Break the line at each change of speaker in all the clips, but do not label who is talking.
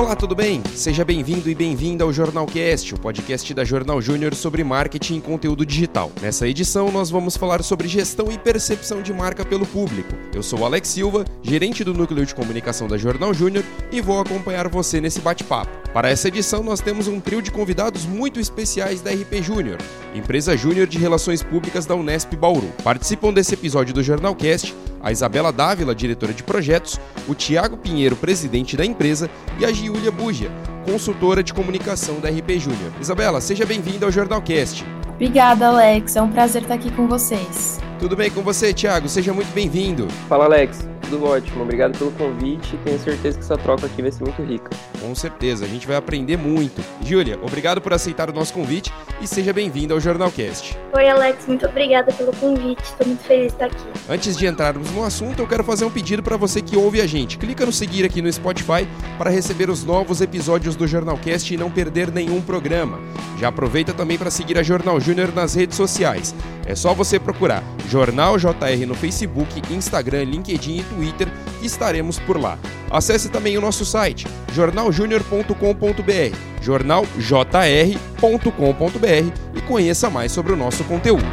Olá, tudo bem? Seja bem-vindo e bem-vinda ao Jornalcast, o podcast da Jornal Júnior sobre marketing e conteúdo digital. Nessa edição, nós vamos falar sobre gestão e percepção de marca pelo público. Eu sou Alex Silva, gerente do núcleo de comunicação da Jornal Júnior e vou acompanhar você nesse bate-papo. Para essa edição, nós temos um trio de convidados muito especiais da RP Júnior, empresa júnior de relações públicas da Unesp Bauru. Participam desse episódio do Jornalcast a Isabela Dávila, diretora de projetos, o Tiago Pinheiro, presidente da empresa, e a Giulia Bugia, consultora de comunicação da RP Júnior. Isabela, seja bem-vinda ao Jornalcast.
Obrigada, Alex. É um prazer estar aqui com vocês.
Tudo bem com você, Tiago? Seja muito bem-vindo.
Fala, Alex tudo ótimo. Obrigado pelo convite. Tenho certeza que essa troca aqui vai ser muito rica.
Com certeza, a gente vai aprender muito. Júlia, obrigado por aceitar o nosso convite e seja bem-vinda ao Jornalcast.
Oi, Alex, muito obrigada pelo convite. Estou muito feliz de estar aqui.
Antes de entrarmos no assunto, eu quero fazer um pedido para você que ouve a gente. Clica no seguir aqui no Spotify para receber os novos episódios do Jornalcast e não perder nenhum programa. Já aproveita também para seguir a Jornal Júnior nas redes sociais. É só você procurar Jornal JR no Facebook, Instagram, LinkedIn e Twitter e estaremos por lá. Acesse também o nosso site jornaljunior.com.br, jornaljr.com.br e conheça mais sobre o nosso conteúdo.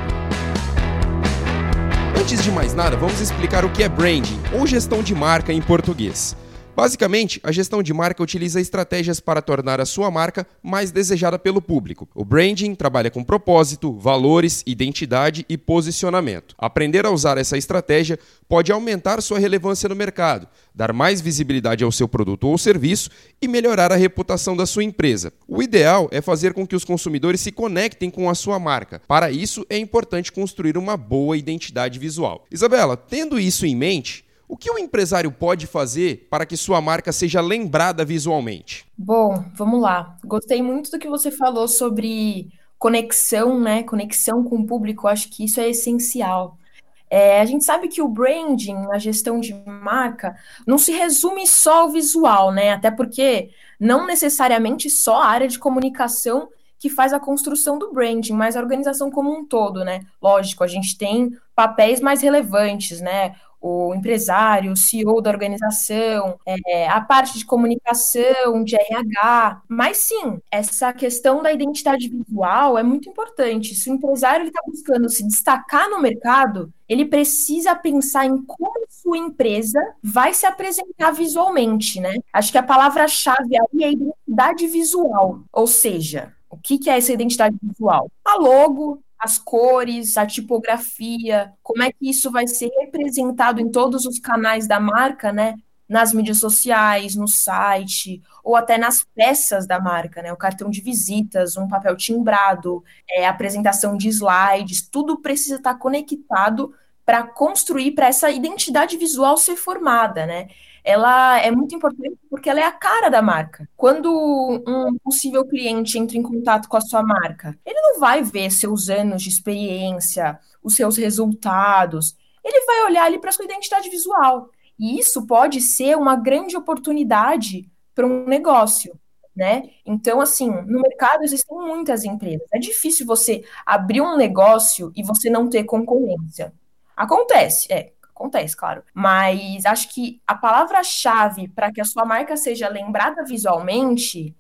Antes de mais nada, vamos explicar o que é branding ou gestão de marca em português. Basicamente, a gestão de marca utiliza estratégias para tornar a sua marca mais desejada pelo público. O branding trabalha com propósito, valores, identidade e posicionamento. Aprender a usar essa estratégia pode aumentar sua relevância no mercado, dar mais visibilidade ao seu produto ou serviço e melhorar a reputação da sua empresa. O ideal é fazer com que os consumidores se conectem com a sua marca. Para isso, é importante construir uma boa identidade visual. Isabela, tendo isso em mente, o que o empresário pode fazer para que sua marca seja lembrada visualmente?
Bom, vamos lá. Gostei muito do que você falou sobre conexão, né? Conexão com o público. Acho que isso é essencial. É, a gente sabe que o branding, a gestão de marca, não se resume só ao visual, né? Até porque não necessariamente só a área de comunicação que faz a construção do branding, mas a organização como um todo, né? Lógico, a gente tem papéis mais relevantes, né? O empresário, o CEO da organização, é, a parte de comunicação, de RH. Mas sim, essa questão da identidade visual é muito importante. Se o empresário está buscando se destacar no mercado, ele precisa pensar em como sua empresa vai se apresentar visualmente, né? Acho que a palavra-chave aí é identidade visual, ou seja, o que, é essa identidade visual? A logo, as cores, a tipografia, como é que isso vai ser representado em todos os canais da marca, né? Nas mídias sociais, no site, ou até nas peças da marca, né? O cartão de visitas, um papel timbrado, é, apresentação de slides, tudo precisa estar conectado para construir, para essa identidade visual ser formada, né? Ela é muito importante porque ela é a cara da marca. Quando um possível cliente entra em contato com a sua marca, ele não vai ver seus anos de experiência, os seus resultados, ele vai olhar ali para sua identidade visual. E isso pode ser uma grande oportunidade para um negócio. Né? Então, assim, no mercado existem muitas empresas. É difícil você abrir um negócio e você não ter concorrência. Acontece, é, Acontece, claro. Mas acho que a palavra-chave para que a sua marca seja lembrada visualmente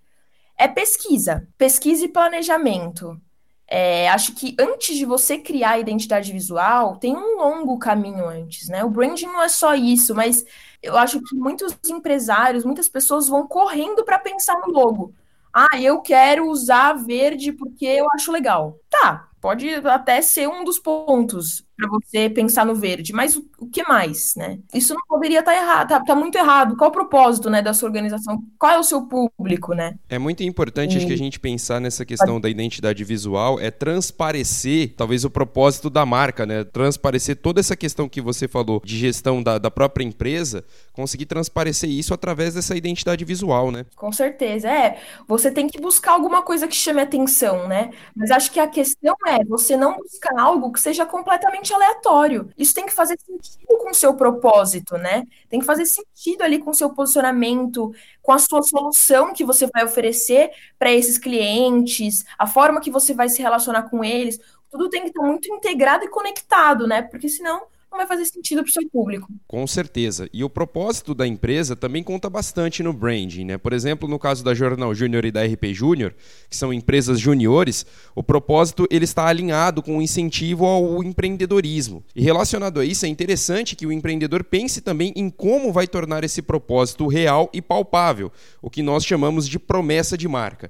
é pesquisa. Pesquisa e planejamento. É, acho que antes de você criar a identidade visual, tem um longo caminho antes, né? O branding não é só isso, mas eu acho que muitos empresários, muitas pessoas vão correndo para pensar no logo. Ah, eu quero usar verde porque eu acho legal. Tá, pode até ser um dos pontos para você pensar no verde, mas o, o, que mais, né? Isso não poderia estar tá errado, tá, tá, muito errado. Qual o propósito, né, da sua organização? Qual é o seu público, né?
É muito importante e... acho que a gente pensar nessa questão da identidade visual é transparecer, talvez o propósito da marca, né? Transparecer toda essa questão que você falou de gestão da, da própria empresa, conseguir transparecer isso através dessa identidade visual, né?
Com certeza, é. Você tem que buscar alguma coisa que chame atenção, né? Mas acho que a questão é você não buscar algo que seja completamente aleatório. Isso tem que fazer sentido com o seu propósito, né? Tem que fazer sentido ali com o seu posicionamento, com a sua solução que você vai oferecer para esses clientes, a forma que você vai se relacionar com eles. Tudo tem que estar muito integrado e conectado, né? Porque senão não vai fazer sentido para o seu público.
Com certeza. E o propósito da empresa também conta bastante no branding, né? Por exemplo, no caso da Jornal Júnior e da RP Júnior, que são empresas juniores, o propósito ele está alinhado com o incentivo ao empreendedorismo. E relacionado a isso, é interessante que o empreendedor pense também em como vai tornar esse propósito real e palpável, o que nós chamamos de promessa de marca.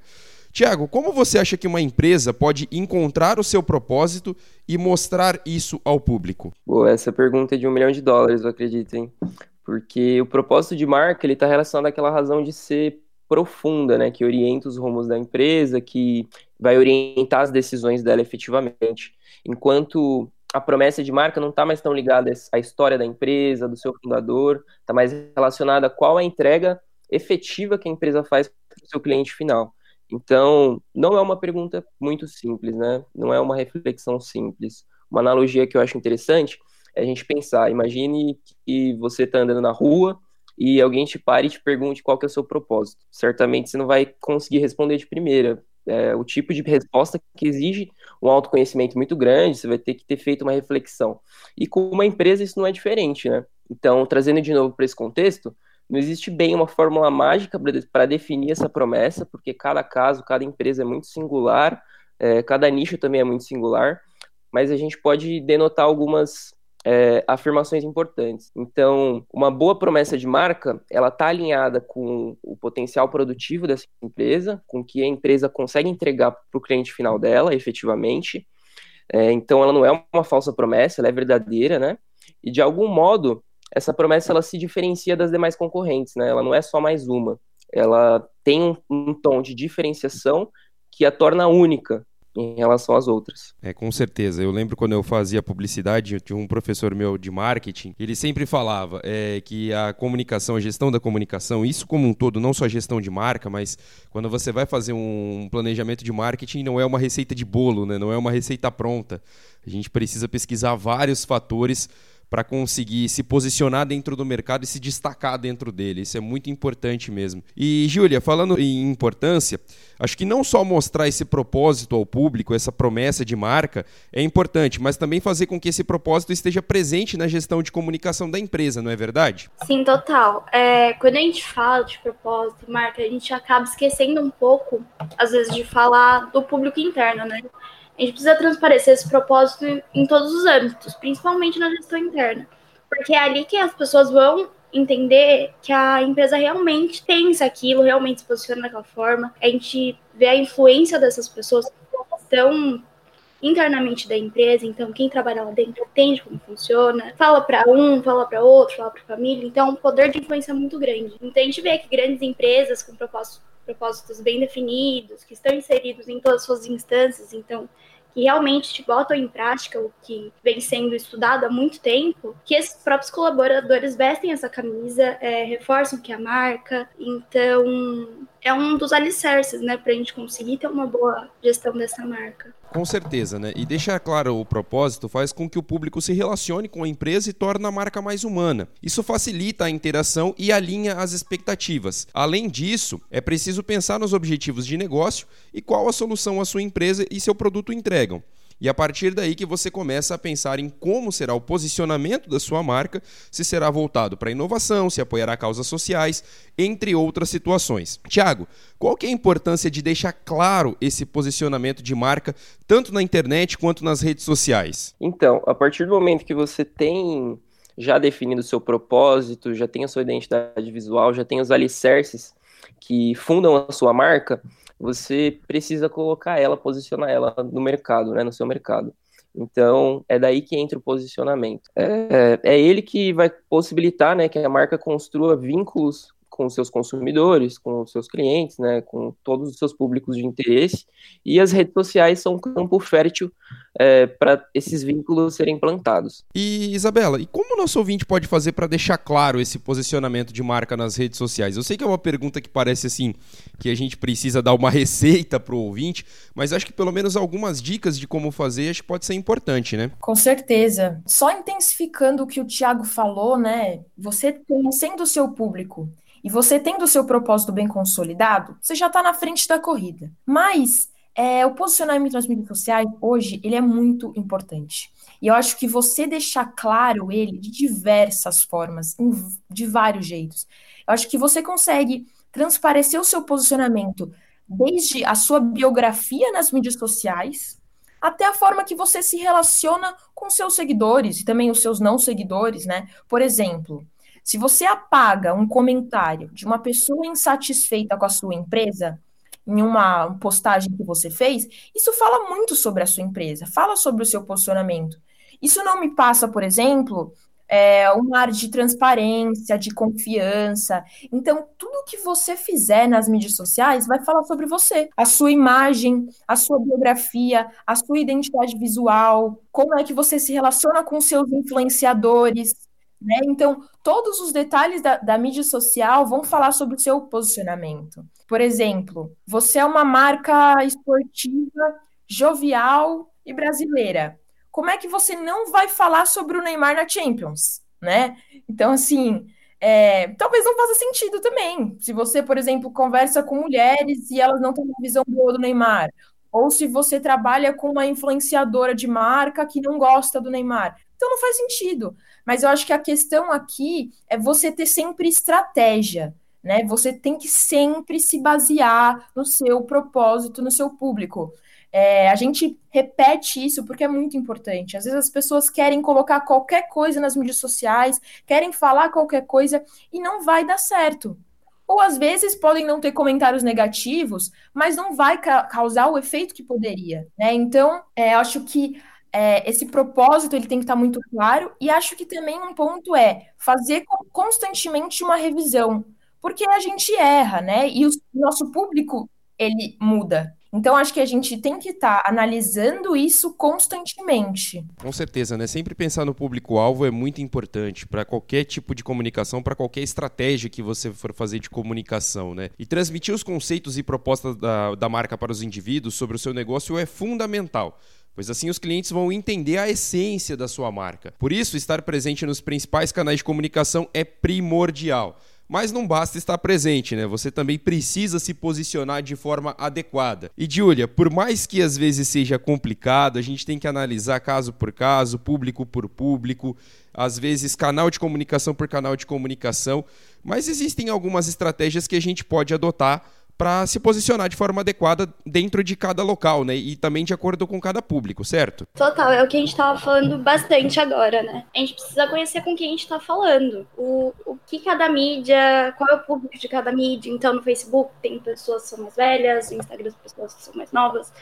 Tiago, como você acha que uma empresa pode encontrar o seu propósito e mostrar isso ao público?
Boa, essa pergunta é de um milhão de dólares, eu acredito, hein? Porque o propósito de marca ele está relacionado àquela razão de ser profunda, né? Que orienta os rumos da empresa, que vai orientar as decisões dela efetivamente. Enquanto a promessa de marca não está mais tão ligada à história da empresa, do seu fundador, está mais relacionada a qual é a entrega efetiva que a empresa faz para o seu cliente final. Então, não é uma pergunta muito simples, né? Não é uma reflexão simples. Uma analogia que eu acho interessante é a gente pensar, imagine que você está andando na rua e alguém te pare e te pergunte qual que é o seu propósito. Certamente você não vai conseguir responder de primeira. É o tipo de resposta que exige um autoconhecimento muito grande, você vai ter que ter feito uma reflexão. E com uma empresa isso não é diferente, né? Então, trazendo de novo para esse contexto, não existe bem uma fórmula mágica para definir essa promessa, porque cada caso, cada empresa é muito singular, é, cada nicho também é muito singular, mas a gente pode denotar algumas é, afirmações importantes. Então, uma boa promessa de marca, ela está alinhada com o potencial produtivo dessa empresa, com o que a empresa consegue entregar para o cliente final dela, efetivamente. É, então, ela não é uma falsa promessa, ela é verdadeira, né? E de algum modo, essa promessa ela se diferencia das demais concorrentes, né? Ela não é só mais uma. Ela tem um, um tom de diferenciação que a torna única em relação às outras.
É, com certeza. Eu lembro quando eu fazia publicidade, tinha um professor meu de marketing, ele sempre falava é, que a comunicação, a gestão da comunicação, isso como um todo, não só a gestão de marca, mas quando você vai fazer um planejamento de marketing, não é uma receita de bolo, né? não é uma receita pronta. A gente precisa pesquisar vários fatores para conseguir se posicionar dentro do mercado e se destacar dentro dele. Isso é muito importante mesmo. E, Júlia, falando em importância, acho que não só mostrar esse propósito ao público, essa promessa de marca, é importante, mas também fazer com que esse propósito esteja presente na gestão de comunicação da empresa, não é verdade?
Sim, total. É, quando a gente fala de propósito marca, a gente acaba esquecendo um pouco, às vezes, de falar do público interno, né? A gente precisa transparecer esse propósito em todos os âmbitos, principalmente na gestão interna. Porque é ali que as pessoas vão entender que a empresa realmente pensa aquilo, realmente se posiciona daquela forma. A gente vê a influência dessas pessoas que internamente da empresa, então quem trabalha lá dentro entende como funciona, fala para um, fala para outro, fala para família, então o poder de influência é muito grande. Então a gente vê que grandes empresas com propósitos, propósitos bem definidos, que estão inseridos em todas as suas instâncias, então que realmente te botam em prática o que vem sendo estudado há muito tempo, que esses próprios colaboradores vestem essa camisa, é, reforçam que é a marca, então é um dos alicerces, né, para a gente conseguir ter uma boa gestão dessa marca.
Com certeza, né? E deixar claro o propósito faz com que o público se relacione com a empresa e torne a marca mais humana. Isso facilita a interação e alinha as expectativas. Além disso, é preciso pensar nos objetivos de negócio e qual a solução a sua empresa e seu produto entregam. E a partir daí que você começa a pensar em como será o posicionamento da sua marca, se será voltado para inovação, se apoiará causas sociais, entre outras situações. Tiago, qual que é a importância de deixar claro esse posicionamento de marca, tanto na internet quanto nas redes sociais?
Então, a partir do momento que você tem já definido o seu propósito, já tem a sua identidade visual, já tem os alicerces que fundam a sua marca, você precisa colocar ela, posicionar ela no mercado, né, no seu mercado. Então, é daí que entra o posicionamento. É, é ele que vai possibilitar né, que a marca construa vínculos com os seus consumidores, com os seus clientes, né, com todos os seus públicos de interesse, e as redes sociais são um campo fértil é, para esses vínculos serem implantados.
E Isabela, e como o nosso ouvinte pode fazer para deixar claro esse posicionamento de marca nas redes sociais? Eu sei que é uma pergunta que parece assim que a gente precisa dar uma receita para o ouvinte, mas acho que pelo menos algumas dicas de como fazer acho que pode ser importante, né?
Com certeza. Só intensificando o que o Tiago falou, né? Você conhecendo o seu público e você tendo o seu propósito bem consolidado, você já está na frente da corrida. Mas é, o posicionamento nas mídias sociais hoje ele é muito importante. E eu acho que você deixar claro ele de diversas formas, de vários jeitos. Eu acho que você consegue transparecer o seu posicionamento desde a sua biografia nas mídias sociais até a forma que você se relaciona com seus seguidores e também os seus não seguidores, né? Por exemplo, se você apaga um comentário de uma pessoa insatisfeita com a sua empresa em uma postagem que você fez, isso fala muito sobre a sua empresa, fala sobre o seu posicionamento. Isso não me passa, por exemplo, é, um ar de transparência, de confiança. Então, tudo que você fizer nas mídias sociais vai falar sobre você, a sua imagem, a sua biografia, a sua identidade visual, como é que você se relaciona com seus influenciadores. Né? Então, todos os detalhes da, da mídia social vão falar sobre o seu posicionamento. Por exemplo, você é uma marca esportiva jovial e brasileira como é que você não vai falar sobre o Neymar na Champions, né? Então, assim, é, talvez não faça sentido também. Se você, por exemplo, conversa com mulheres e elas não têm uma visão boa do Neymar, ou se você trabalha com uma influenciadora de marca que não gosta do Neymar. Então não faz sentido. Mas eu acho que a questão aqui é você ter sempre estratégia. Né? Você tem que sempre se basear no seu propósito, no seu público. É, a gente repete isso porque é muito importante. Às vezes as pessoas querem colocar qualquer coisa nas mídias sociais, querem falar qualquer coisa e não vai dar certo. Ou às vezes podem não ter comentários negativos, mas não vai ca causar o efeito que poderia. Né? Então, é, acho que é, esse propósito ele tem que estar muito claro e acho que também um ponto é fazer constantemente uma revisão, porque a gente erra, né? E o nosso público ele muda. Então, acho que a gente tem que estar tá analisando isso constantemente.
Com certeza, né? Sempre pensar no público-alvo é muito importante para qualquer tipo de comunicação, para qualquer estratégia que você for fazer de comunicação, né? E transmitir os conceitos e propostas da, da marca para os indivíduos sobre o seu negócio é fundamental pois assim os clientes vão entender a essência da sua marca. Por isso, estar presente nos principais canais de comunicação é primordial. Mas não basta estar presente, né? Você também precisa se posicionar de forma adequada. E Julia, por mais que às vezes seja complicado, a gente tem que analisar caso por caso, público por público, às vezes canal de comunicação por canal de comunicação, mas existem algumas estratégias que a gente pode adotar para se posicionar de forma adequada dentro de cada local, né? E também de acordo com cada público, certo?
Total, é o que a gente estava falando bastante agora, né? A gente precisa conhecer com quem a gente está falando. O, o que cada mídia, qual é o público de cada mídia. Então, no Facebook tem pessoas que são mais velhas, no Instagram as pessoas que são mais novas.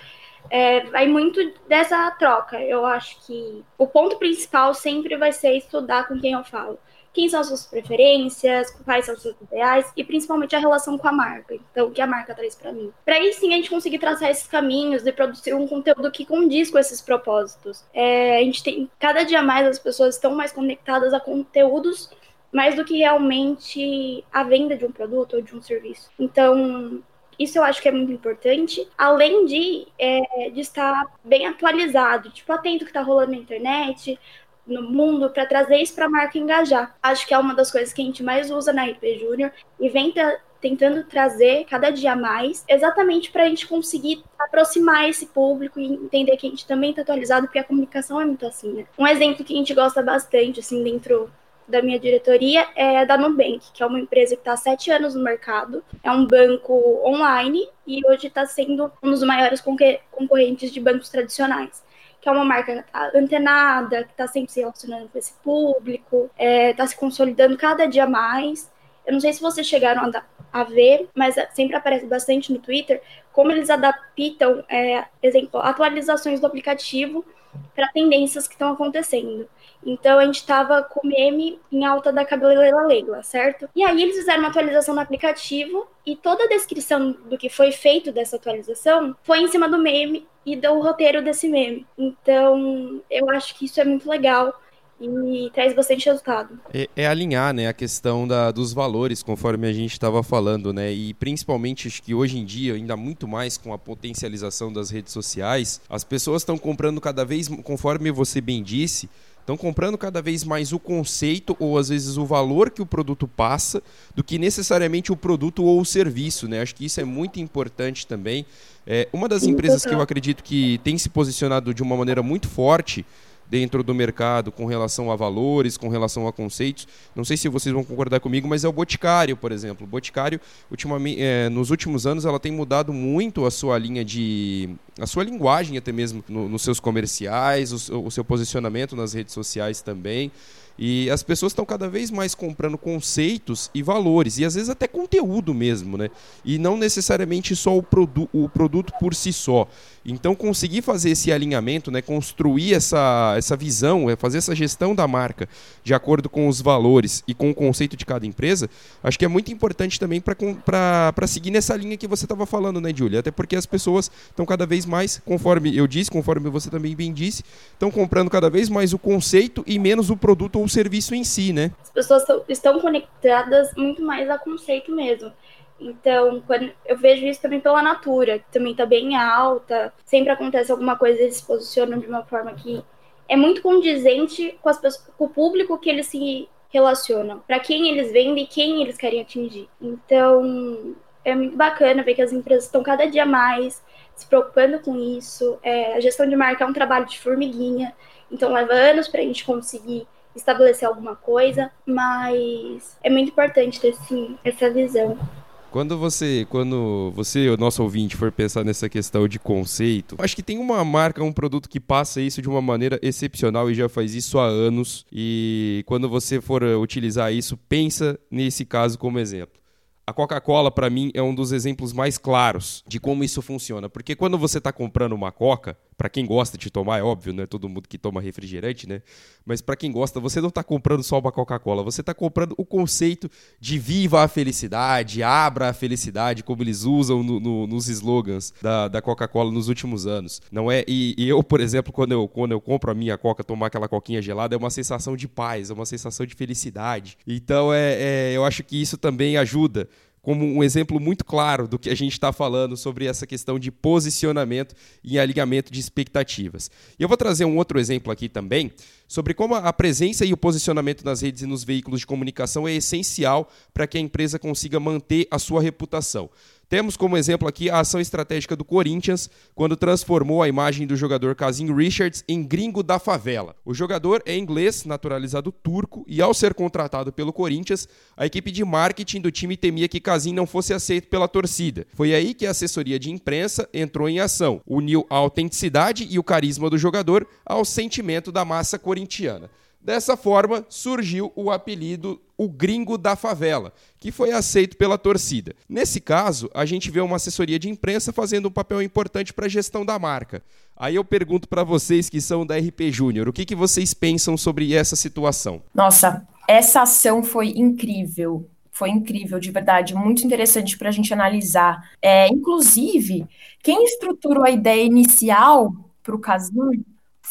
É, vai muito dessa troca. Eu acho que o ponto principal sempre vai ser estudar com quem eu falo quem são as suas preferências, quais são os seus ideais e principalmente a relação com a marca. Então, o que a marca traz para mim. Para aí sim a gente conseguir traçar esses caminhos de produzir um conteúdo que condiz com esses propósitos. É, a gente tem cada dia mais as pessoas estão mais conectadas a conteúdos mais do que realmente a venda de um produto ou de um serviço. Então, isso eu acho que é muito importante, além de, é, de estar bem atualizado, tipo, atento ao que está rolando na internet, no mundo para trazer isso para a marca engajar. Acho que é uma das coisas que a gente mais usa na RP Júnior e vem tentando trazer cada dia mais, exatamente para a gente conseguir aproximar esse público e entender que a gente também está atualizado, porque a comunicação é muito assim, né? Um exemplo que a gente gosta bastante, assim, dentro da minha diretoria é da Nubank, que é uma empresa que está há sete anos no mercado. É um banco online e hoje está sendo um dos maiores concorrentes de bancos tradicionais que é uma marca antenada, que está sempre se relacionando com esse público, está é, tá se consolidando cada dia mais. Eu não sei se vocês chegaram a, a ver, mas sempre aparece bastante no Twitter como eles adaptam, é, exemplo, atualizações do aplicativo para tendências que estão acontecendo. Então a gente estava com meme em alta da cabeleira Leila, certo? E aí eles fizeram uma atualização no aplicativo e toda a descrição do que foi feito dessa atualização foi em cima do meme e do roteiro desse meme. Então eu acho que isso é muito legal e traz bastante resultado.
É, é, alinhar, né, a questão da, dos valores, conforme a gente estava falando, né, e principalmente acho que hoje em dia, ainda muito mais com a potencialização das redes sociais, as pessoas estão comprando cada vez, conforme você bem disse, Estão comprando cada vez mais o conceito ou às vezes o valor que o produto passa do que necessariamente o produto ou o serviço, né? Acho que isso é muito importante também. É, uma das empresas que eu acredito que tem se posicionado de uma maneira muito forte dentro do mercado com relação a valores, com relação a conceitos. Não sei se vocês vão concordar comigo, mas é o Boticário, por exemplo. O Boticário, ultimamente, é, nos últimos anos, ela tem mudado muito a sua linha de. a sua linguagem, até mesmo no, nos seus comerciais, o, o seu posicionamento nas redes sociais também. E as pessoas estão cada vez mais comprando conceitos e valores, e às vezes até conteúdo mesmo, né? E não necessariamente só o, produ o produto por si só. Então, conseguir fazer esse alinhamento, né, construir essa, essa visão, é, fazer essa gestão da marca de acordo com os valores e com o conceito de cada empresa, acho que é muito importante também para seguir nessa linha que você estava falando, né, Julia? Até porque as pessoas estão cada vez mais, conforme eu disse, conforme você também bem disse, estão comprando cada vez mais o conceito e menos o produto o serviço em si, né?
As pessoas estão conectadas muito mais a conceito mesmo. Então, quando eu vejo isso também pela Natura, que também está bem alta, sempre acontece alguma coisa, eles se posicionam de uma forma que é muito condizente com, as pessoas, com o público que eles se relacionam, para quem eles vendem e quem eles querem atingir. Então, é muito bacana ver que as empresas estão cada dia mais se preocupando com isso. É, a gestão de marca é um trabalho de formiguinha, então leva anos para a gente conseguir estabelecer alguma coisa, mas é muito importante ter sim essa visão.
Quando você, quando você, o nosso ouvinte, for pensar nessa questão de conceito, acho que tem uma marca, um produto que passa isso de uma maneira excepcional e já faz isso há anos. E quando você for utilizar isso, pensa nesse caso como exemplo. A Coca-Cola, para mim, é um dos exemplos mais claros de como isso funciona. Porque quando você está comprando uma Coca, para quem gosta de tomar, é óbvio, não é todo mundo que toma refrigerante, né? Mas para quem gosta, você não está comprando só uma Coca-Cola, você está comprando o conceito de viva a felicidade, abra a felicidade, como eles usam no, no, nos slogans da, da Coca-Cola nos últimos anos. Não é? E, e, eu, por exemplo, quando eu, quando eu compro a minha Coca, tomar aquela coquinha gelada, é uma sensação de paz, é uma sensação de felicidade. Então, é, é eu acho que isso também ajuda como um exemplo muito claro do que a gente está falando sobre essa questão de posicionamento e alinhamento de expectativas. E eu vou trazer um outro exemplo aqui também sobre como a presença e o posicionamento nas redes e nos veículos de comunicação é essencial para que a empresa consiga manter a sua reputação. Temos como exemplo aqui a ação estratégica do Corinthians, quando transformou a imagem do jogador Casim Richards em gringo da favela. O jogador é inglês, naturalizado turco, e ao ser contratado pelo Corinthians, a equipe de marketing do time temia que Casim não fosse aceito pela torcida. Foi aí que a assessoria de imprensa entrou em ação, uniu a autenticidade e o carisma do jogador ao sentimento da massa corintiana. Dessa forma, surgiu o apelido o gringo da favela, que foi aceito pela torcida. Nesse caso, a gente vê uma assessoria de imprensa fazendo um papel importante para a gestão da marca. Aí eu pergunto para vocês que são da RP Júnior, o que, que vocês pensam sobre essa situação?
Nossa, essa ação foi incrível. Foi incrível, de verdade, muito interessante para a gente analisar. É, inclusive, quem estruturou a ideia inicial para o Casim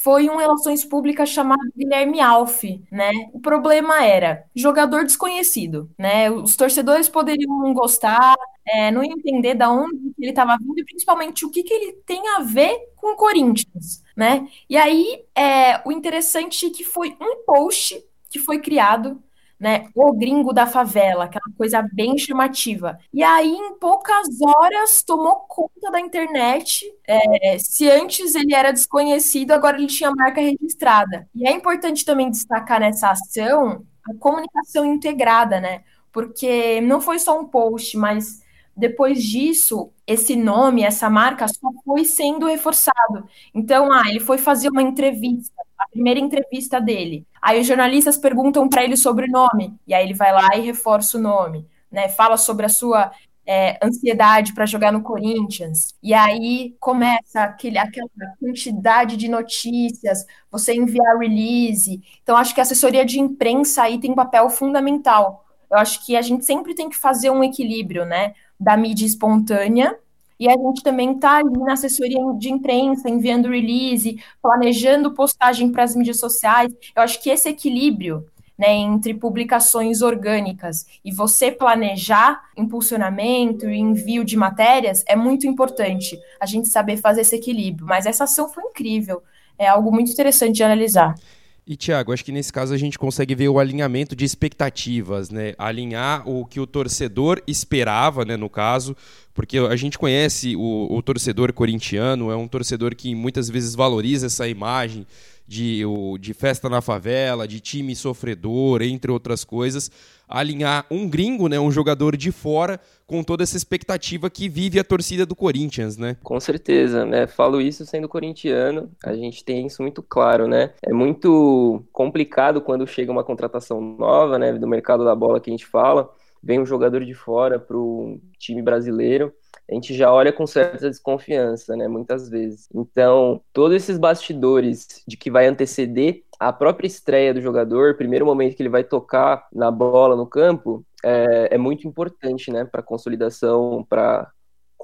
foi um relações públicas chamado Guilherme Alf, né? O problema era jogador desconhecido, né? Os torcedores poderiam não gostar, é, não entender da onde ele estava vindo e principalmente o que, que ele tem a ver com o Corinthians, né? E aí, é, o interessante é que foi um post que foi criado né? O gringo da favela, aquela coisa bem chamativa. E aí, em poucas horas, tomou conta da internet. É, se antes ele era desconhecido, agora ele tinha marca registrada. E é importante também destacar nessa ação a comunicação integrada, né? Porque não foi só um post, mas depois disso, esse nome, essa marca só foi sendo reforçado. Então, ah, ele foi fazer uma entrevista, a primeira entrevista dele. Aí os jornalistas perguntam para ele sobre o nome, e aí ele vai lá e reforça o nome, né? Fala sobre a sua é, ansiedade para jogar no Corinthians. E aí começa aquele, aquela quantidade de notícias, você enviar release. Então, acho que a assessoria de imprensa aí tem um papel fundamental. Eu acho que a gente sempre tem que fazer um equilíbrio, né? da mídia espontânea, e a gente também está ali na assessoria de imprensa, enviando release, planejando postagem para as mídias sociais. Eu acho que esse equilíbrio né, entre publicações orgânicas e você planejar impulsionamento e envio de matérias é muito importante a gente saber fazer esse equilíbrio. Mas essa ação foi incrível, é algo muito interessante de analisar.
E, Tiago, acho que nesse caso a gente consegue ver o alinhamento de expectativas, né? Alinhar o que o torcedor esperava, né, no caso, porque a gente conhece o, o torcedor corintiano, é um torcedor que muitas vezes valoriza essa imagem de, de festa na favela, de time sofredor, entre outras coisas, alinhar um gringo, né, um jogador de fora, com toda essa expectativa que vive a torcida do Corinthians, né?
Com certeza, né? Falo isso sendo corintiano, a gente tem isso muito claro, né? É muito complicado quando chega uma contratação nova, né, do mercado da bola que a gente fala, vem um jogador de fora para o time brasileiro a gente já olha com certa desconfiança, né, muitas vezes. Então, todos esses bastidores de que vai anteceder a própria estreia do jogador, primeiro momento que ele vai tocar na bola no campo, é, é muito importante, né, para consolidação, para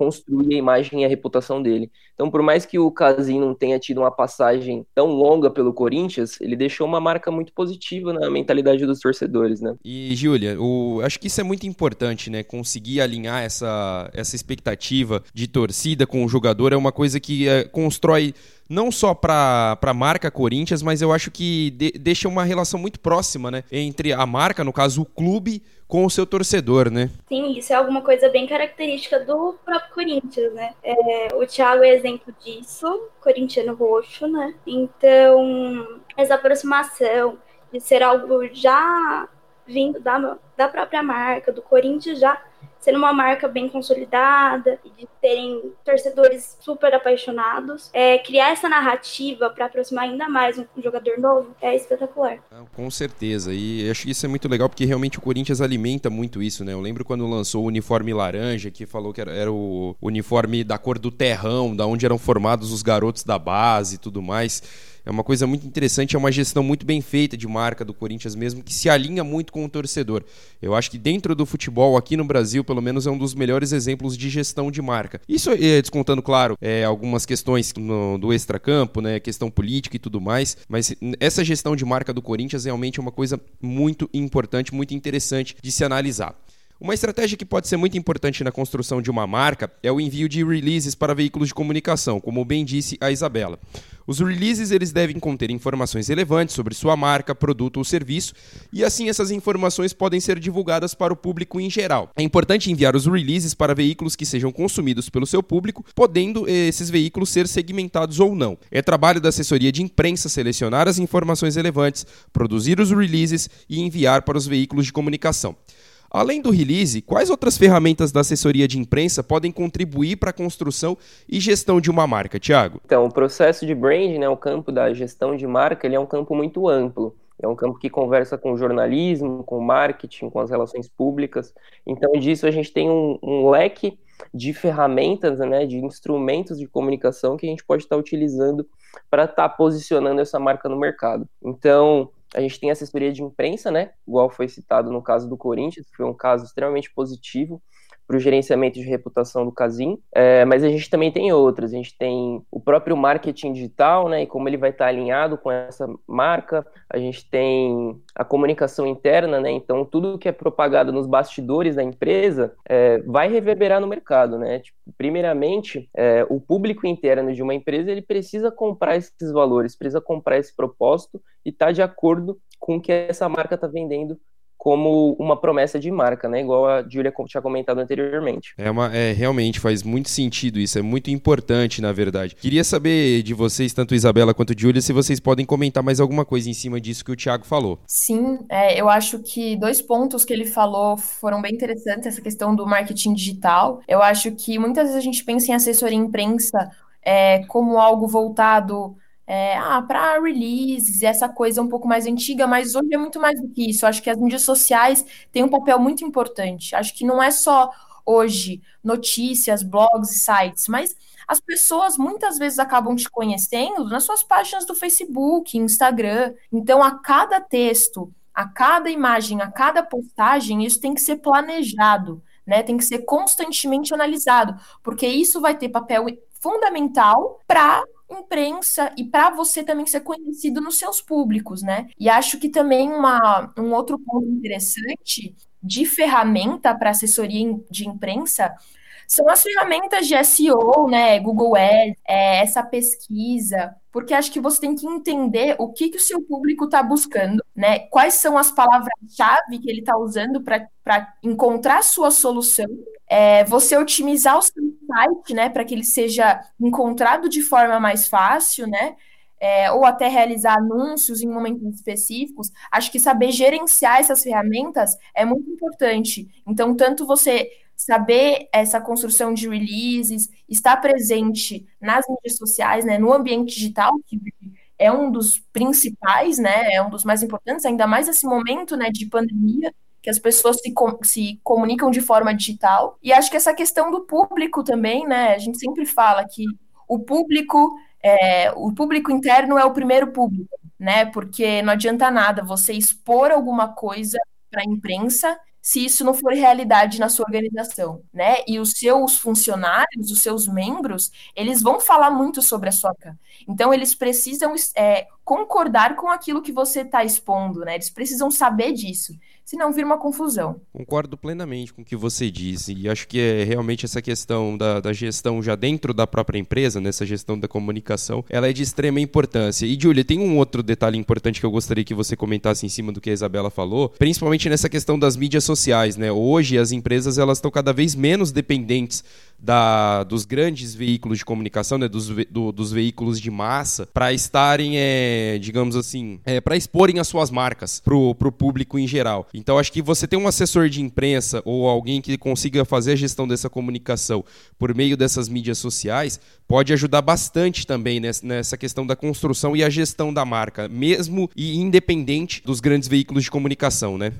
construir a imagem e a reputação dele. Então, por mais que o Casim não tenha tido uma passagem tão longa pelo Corinthians, ele deixou uma marca muito positiva na mentalidade dos torcedores, né?
E, Júlia, acho que isso é muito importante, né? Conseguir alinhar essa, essa expectativa de torcida com o jogador é uma coisa que é, constrói não só para a marca Corinthians, mas eu acho que de, deixa uma relação muito próxima, né? Entre a marca, no caso o clube, com o seu torcedor, né?
Sim, isso é alguma coisa bem característica do próprio Corinthians, né? É, o Thiago é exemplo disso, corintiano roxo, né? Então, essa aproximação de ser algo já vindo da, da própria marca, do Corinthians já sendo uma marca bem consolidada de terem torcedores super apaixonados, é, criar essa narrativa para aproximar ainda mais um, um, jogador novo é espetacular.
Com certeza, e acho que isso é muito legal porque realmente o Corinthians alimenta muito isso, né? Eu lembro quando lançou o uniforme laranja, que falou que era, era o uniforme da cor do terrão, da onde eram formados os garotos da base e tudo mais é uma coisa muito interessante, é uma gestão muito bem feita de marca do Corinthians mesmo, que se alinha muito com o torcedor. Eu acho que dentro do futebol, aqui no Brasil, pelo menos, é um dos melhores exemplos de gestão de marca. Isso é descontando, claro, é, algumas questões no, do extracampo, né, questão política e tudo mais, mas essa gestão de marca do Corinthians realmente é uma coisa muito importante, muito interessante de se analisar. Uma estratégia que pode ser muito importante na construção de uma marca é o envio de releases para veículos de comunicação, como bem disse a Isabela. Os releases eles devem conter informações relevantes sobre sua marca, produto ou serviço, e assim essas informações podem ser divulgadas para o público em geral. É importante enviar os releases para veículos que sejam consumidos pelo seu público, podendo eh, esses veículos ser segmentados ou não. É trabalho da assessoria de imprensa selecionar as informações relevantes, produzir os releases e enviar para os veículos de comunicação. Além do release, quais outras ferramentas da assessoria de imprensa podem contribuir para a construção e gestão de uma marca, Tiago?
Então, o processo de branding, né, o campo da gestão de marca, ele é um campo muito amplo. É um campo que conversa com jornalismo, com marketing, com as relações públicas. Então, disso a gente tem um, um leque de ferramentas, né, de instrumentos de comunicação que a gente pode estar utilizando para estar posicionando essa marca no mercado. Então, a gente tem assessoria de imprensa, né? Igual foi citado no caso do Corinthians, que foi um caso extremamente positivo para o gerenciamento de reputação do Casim, é, mas a gente também tem outras. A gente tem o próprio marketing digital, né, e como ele vai estar alinhado com essa marca. A gente tem a comunicação interna, né, então tudo que é propagado nos bastidores da empresa é, vai reverberar no mercado, né. Tipo, primeiramente, é, o público interno de uma empresa ele precisa comprar esses valores, precisa comprar esse propósito e estar tá de acordo com o que essa marca está vendendo como uma promessa de marca, né? Igual a Julia tinha comentado anteriormente.
É, uma, é realmente faz muito sentido isso, é muito importante, na verdade. Queria saber de vocês, tanto Isabela quanto Julia, se vocês podem comentar mais alguma coisa em cima disso que o Thiago falou.
Sim, é, eu acho que dois pontos que ele falou foram bem interessantes, essa questão do marketing digital. Eu acho que muitas vezes a gente pensa em assessoria imprensa é, como algo voltado é, ah, para releases, essa coisa um pouco mais antiga, mas hoje é muito mais do que isso. Acho que as mídias sociais têm um papel muito importante. Acho que não é só hoje notícias, blogs e sites, mas as pessoas muitas vezes acabam te conhecendo nas suas páginas do Facebook, Instagram. Então, a cada texto, a cada imagem, a cada postagem, isso tem que ser planejado. Né, tem que ser constantemente analisado, porque isso vai ter papel fundamental para imprensa e para você também ser conhecido nos seus públicos, né? E acho que também uma, um outro ponto interessante de ferramenta para assessoria de imprensa são as ferramentas de SEO, né? Google Ads, é, essa pesquisa, porque acho que você tem que entender o que, que o seu público está buscando, né? Quais são as palavras-chave que ele está usando para encontrar a sua solução. É, você otimizar o seu site, né, para que ele seja encontrado de forma mais fácil, né? É, ou até realizar anúncios em momentos específicos, acho que saber gerenciar essas ferramentas é muito importante. Então, tanto você saber essa construção de releases, estar presente nas mídias sociais, né, no ambiente digital, que é um dos principais, né, é um dos mais importantes, ainda mais nesse momento, né, de pandemia, que as pessoas se, com, se comunicam de forma digital. E acho que essa questão do público também, né, a gente sempre fala que o público, é, o público interno é o primeiro público, né, porque não adianta nada você expor alguma coisa para a imprensa se isso não for realidade na sua organização, né? E os seus funcionários, os seus membros, eles vão falar muito sobre a sua Então, eles precisam é, concordar com aquilo que você está expondo, né? Eles precisam saber disso senão vira uma confusão.
Concordo plenamente com o que você disse, e acho que é realmente essa questão da, da gestão já dentro da própria empresa, nessa gestão da comunicação, ela é de extrema importância. E, Julia, tem um outro detalhe importante que eu gostaria que você comentasse em cima do que a Isabela falou, principalmente nessa questão das mídias sociais, né? Hoje as empresas elas estão cada vez menos dependentes da, dos grandes veículos de comunicação, né, dos, do, dos veículos de massa, para estarem, é, digamos assim, é, para exporem as suas marcas para o público em geral. Então, acho que você ter um assessor de imprensa ou alguém que consiga fazer a gestão dessa comunicação por meio dessas mídias sociais pode ajudar bastante também nessa questão da construção e a gestão da marca, mesmo e independente dos grandes veículos de comunicação, né?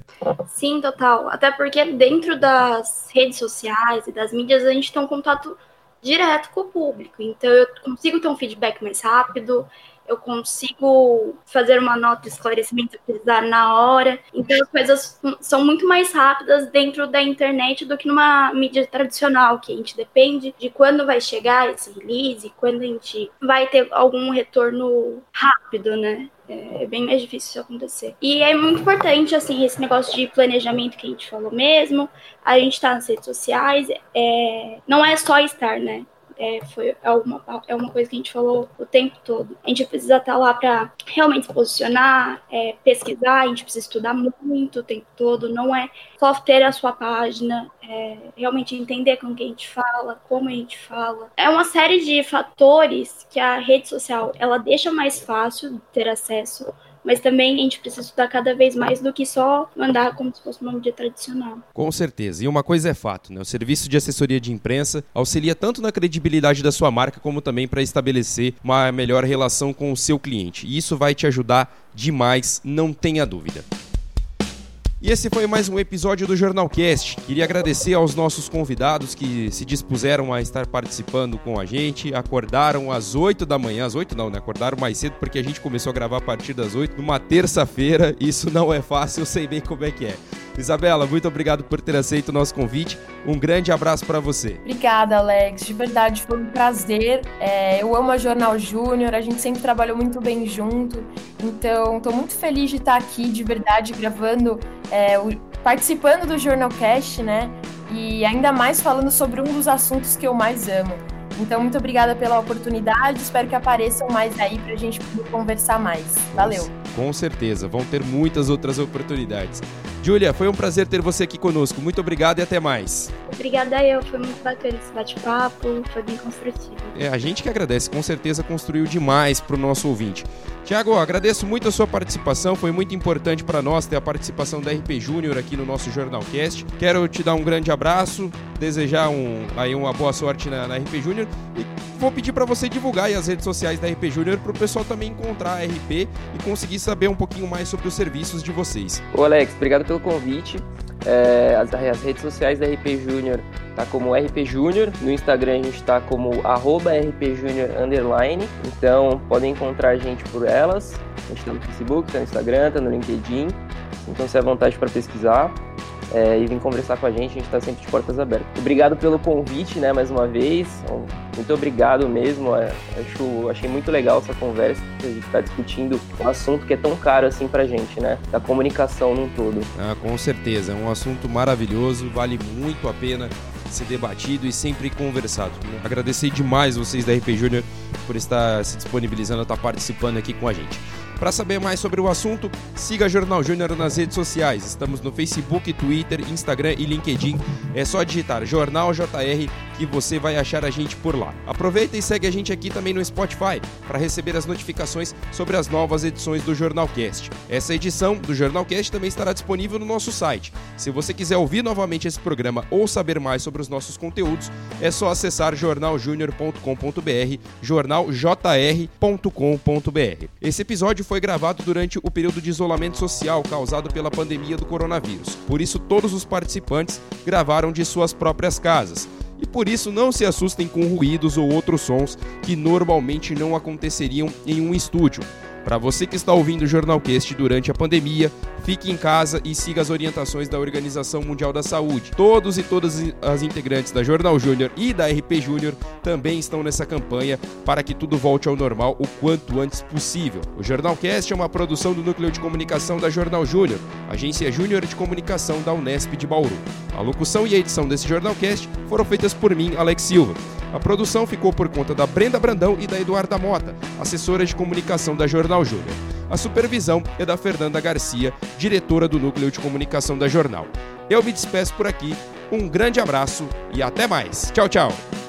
Sim, total. Até porque dentro das redes sociais e das mídias a gente tem contato direto com o público. Então eu consigo ter um feedback mais rápido, eu consigo fazer uma nota de esclarecimento precisar na hora. Então as coisas são muito mais rápidas dentro da internet do que numa mídia tradicional, que a gente depende de quando vai chegar esse release, quando a gente vai ter algum retorno rápido, né? É, é bem mais difícil isso acontecer. E é muito importante, assim, esse negócio de planejamento que a gente falou mesmo. A gente tá nas redes sociais, é, não é só estar, né? É, foi, é, uma, é uma coisa que a gente falou o tempo todo. A gente precisa estar lá para realmente se posicionar, é, pesquisar, a gente precisa estudar muito o tempo todo, não é só ter a sua página, é, realmente entender com quem a gente fala, como a gente fala. É uma série de fatores que a rede social ela deixa mais fácil ter acesso mas também a gente precisa estudar cada vez mais do que só mandar como se fosse uma mídia tradicional.
Com certeza. E uma coisa é fato, né? O serviço de assessoria de imprensa auxilia tanto na credibilidade da sua marca como também para estabelecer uma melhor relação com o seu cliente. E isso vai te ajudar demais, não tenha dúvida. E esse foi mais um episódio do Jornalcast. Queria agradecer aos nossos convidados que se dispuseram a estar participando com a gente. Acordaram às 8 da manhã, às 8 não, né? Acordaram mais cedo porque a gente começou a gravar a partir das 8 numa terça-feira. Isso não é fácil, eu sei bem como é que é. Isabela, muito obrigado por ter aceito o nosso convite. Um grande abraço para você.
Obrigada, Alex. De verdade, foi um prazer. É, eu amo a Jornal Júnior, a gente sempre trabalhou muito bem junto. Então, estou muito feliz de estar aqui, de verdade, gravando, é, o, participando do Jornalcast, né? E ainda mais falando sobre um dos assuntos que eu mais amo. Então, muito obrigada pela oportunidade. Espero que apareçam mais aí para a gente poder conversar mais. Valeu.
Com certeza, vão ter muitas outras oportunidades. Júlia, foi um prazer ter você aqui conosco. Muito obrigado e até mais.
Obrigada eu, foi muito bacana esse bate-papo, foi bem construtivo.
É, a gente que agradece, com certeza construiu demais para o nosso ouvinte. Tiago, agradeço muito a sua participação, foi muito importante para nós ter a participação da RP Júnior aqui no nosso Jornalcast. Quero te dar um grande abraço, desejar um, aí uma boa sorte na, na RP Júnior e vou pedir para você divulgar as redes sociais da RP Júnior para o pessoal também encontrar a RP e conseguir saber um pouquinho mais sobre os serviços de vocês.
Ô Alex, obrigado pelo convite. É, as, as, redes sociais da RP Júnior tá como RP Júnior, no Instagram a gente tá como arroba RP underline, então podem encontrar a gente por elas. A gente tá no Facebook, tá no Instagram, tá no LinkedIn, então se é vontade para pesquisar. É, e vir conversar com a gente. A gente está sempre de portas abertas. Obrigado pelo convite, né, mais uma vez. Muito obrigado mesmo. É, acho, achei muito legal essa conversa. A gente está discutindo um assunto que é tão caro assim pra gente, né? Da comunicação num todo.
Ah, com certeza. É um assunto maravilhoso, vale muito a pena ser debatido e sempre conversado. Agradecer demais vocês da RP Júnior por estar se disponibilizando a estar participando aqui com a gente. Para saber mais sobre o assunto, siga Jornal Júnior nas redes sociais. Estamos no Facebook, Twitter, Instagram e LinkedIn. É só digitar Jornal JR que você vai achar a gente por lá. Aproveita e segue a gente aqui também no Spotify para receber as notificações sobre as novas edições do Jornalcast. Essa edição do Jornalcast também estará disponível no nosso site. Se você quiser ouvir novamente esse programa ou saber mais sobre os nossos conteúdos, é só acessar jornaljunior.com.br, jornaljr.com.br. Esse episódio foi gravado durante o período de isolamento social causado pela pandemia do coronavírus. Por isso, todos os participantes gravaram de suas próprias casas. E por isso, não se assustem com ruídos ou outros sons que normalmente não aconteceriam em um estúdio. Para você que está ouvindo o Jornalcast durante a pandemia, fique em casa e siga as orientações da Organização Mundial da Saúde. Todos e todas as integrantes da Jornal Júnior e da RP Júnior também estão nessa campanha para que tudo volte ao normal o quanto antes possível. O Jornalcast é uma produção do Núcleo de Comunicação da Jornal Júnior, agência júnior de comunicação da Unesp de Bauru. A locução e a edição desse Jornalcast foram feitas por mim, Alex Silva. A produção ficou por conta da Brenda Brandão e da Eduarda Mota, assessora de comunicação da Jornal Júnior. A supervisão é da Fernanda Garcia, diretora do Núcleo de Comunicação da Jornal. Eu me despeço por aqui, um grande abraço e até mais. Tchau, tchau!